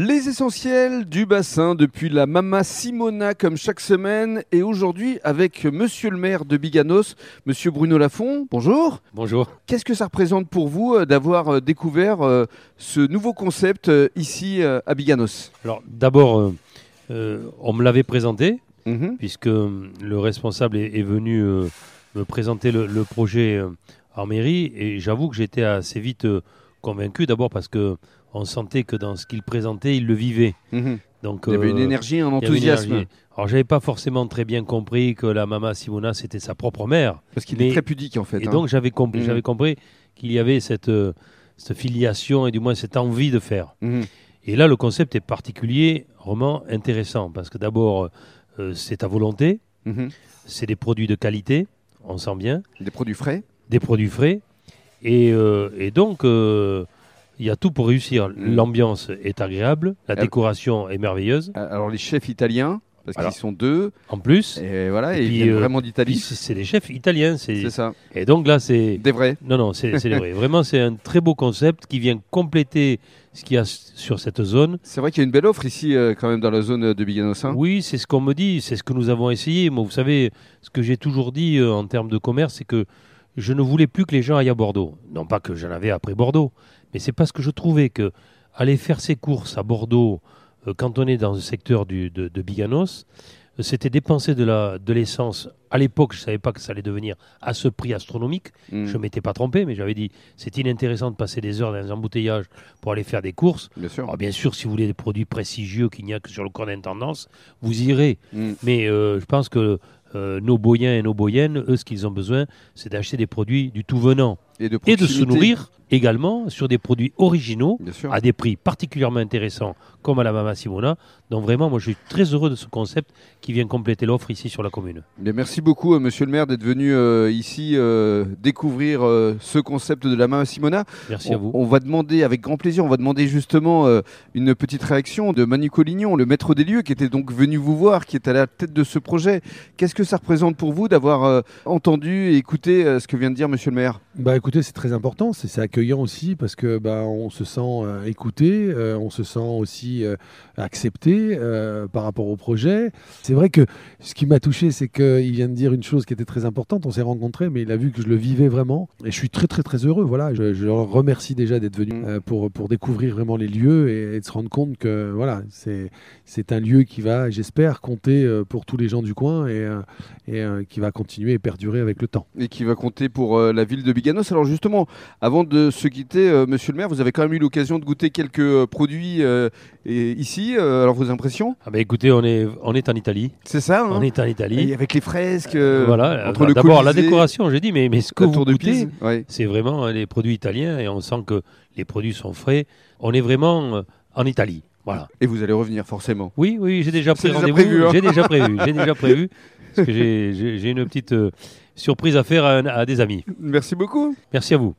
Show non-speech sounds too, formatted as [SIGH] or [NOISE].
Les essentiels du bassin depuis la Mama Simona comme chaque semaine et aujourd'hui avec monsieur le maire de Biganos, monsieur Bruno Lafont. Bonjour. Bonjour. Qu'est-ce que ça représente pour vous euh, d'avoir euh, découvert euh, ce nouveau concept ici à Biganos? Alors d'abord, euh, on me l'avait présenté Mhm. puisque le responsable est, est venu euh, me présenter le, le projet euh, en mairie et j'avoue que j'étais assez vite convaincu d'abord parce que on sentait que dans ce qu'il présentait, il le vivait. Mhm. Donc Il y avait une euh, énergie, un enthousiasme. énergie. Alors j'avais pas forcément très bien compris que la Mama Simona c'était sa propre mère. Parce qu'il est très pudique en fait. Et hein. donc j'avais compris, Mhm. j'avais compris qu'il y avait cette, euh, cette filiation et du moins cette envie de faire. Mhm. Et là, le concept est particulièrement intéressant parce que d'abord, euh, c'est à volonté, c'est des produits de qualité, on sent bien, Des produits frais. des produits frais, et, euh, et donc euh, il y a tout pour réussir. Mm. L'ambiance est agréable, la décoration est merveilleuse. Alors les chefs italiens, parce qu'ils sont deux, En plus, et voilà, Et et ils puis, viennent euh, vraiment d'Italie. c'est des chefs italiens. c'est- ça. Et donc là, c'est Des vrais. non, non, c'est c'est vrai. [LAUGHS] Vraiment, c'est un très beau concept qui vient compléter ce qu'il y a sur cette zone. C'est vrai qu'il y a une belle offre ici euh, quand même dans la zone de Biganos. hein. Oui, c'est ce qu'on me dit, c'est ce que nous avons essayé. Moi, vous savez, ce que j'ai toujours dit euh, en termes de commerce, c'est que je ne voulais plus que les gens aillent à Bordeaux. Non pas que j'en avais après Bordeaux, mais c'est parce que je trouvais que aller faire ses courses à Bordeaux, euh, quand on est dans le secteur du, de, de Biganos, euh, c'était dépenser de l'essence. À l'époque, je ne savais pas que ça allait devenir à ce prix astronomique. Mm. Je m'étais pas trompé, mais j'avais dit c'est inintéressant de passer des heures dans les embouteillages pour aller faire des courses. Bien sûr. Alors, bien sûr, si vous voulez des produits prestigieux qu'il n'y a que sur le corps d'intendance, vous irez. Mm. Mais euh, je pense que nos boyens et nos boyennes, eux, ce qu'ils ont besoin, c'est d'acheter des produits du tout venant Et de, et de se nourrir également sur des produits originaux à des prix particulièrement intéressants, comme à la Mama Simona. Donc vraiment, moi, je suis très heureux de ce concept qui vient compléter l'offre ici sur la commune. Merci beaucoup, euh, monsieur le maire, d'être venu euh, ici euh, découvrir euh, ce concept de la Mama Simona. Merci à On, vous. on va demander, avec grand plaisir, on va demander justement euh, une petite réaction de Manu Collignon, le maître des lieux, qui était donc venu vous voir, qui est à la tête de ce projet. Qu'est-ce que ça représente pour vous d'avoir euh, entendu et écouté euh, ce que vient de dire monsieur le maire? Bah écoutez, c'est très important, c'est accueillant aussi parce que bah, on se sent euh, écouté, euh, on se sent aussi euh, accepté par rapport au projet. C'est vrai que ce qui m'a touché, c'est qu'il vient de dire une chose qui était très importante. On s'est rencontrés, mais il a vu que je le vivais vraiment, et je suis très très très heureux. Voilà, je, je leur remercie déjà d'être venus Mm. pour pour découvrir vraiment les lieux et, et de se rendre compte que voilà, c'est c'est un lieu qui va, j'espère, compter pour tous les gens du coin et et qui va continuer et perdurer avec le temps. et qui va compter pour la ville de Biganos. Alors justement, avant de se quitter, euh, monsieur le maire, vous avez quand même eu l'occasion de goûter quelques euh, produits euh, et- ici. Alors vos impressions? Ah ben, écoutez, on est, on est en Italie. C'est ça hein? On est en Et Italie. avec les fresques, voilà. entre le D'abord, la décoration, j'ai dit, mais, mais ce que vous goûtez. Ouais. c'est vraiment hein, les produits italiens et on sent que les produits sont frais. On est vraiment en Italie. Voilà. Et vous allez revenir forcément. Oui, oui, j'ai déjà pris rendez-vous. prévu, hein. J'ai déjà prévu. J'ai déjà prévu. [LAUGHS] Parce que j'ai- une petite surprise à faire à, à des amis. Merci beaucoup. Merci à vous.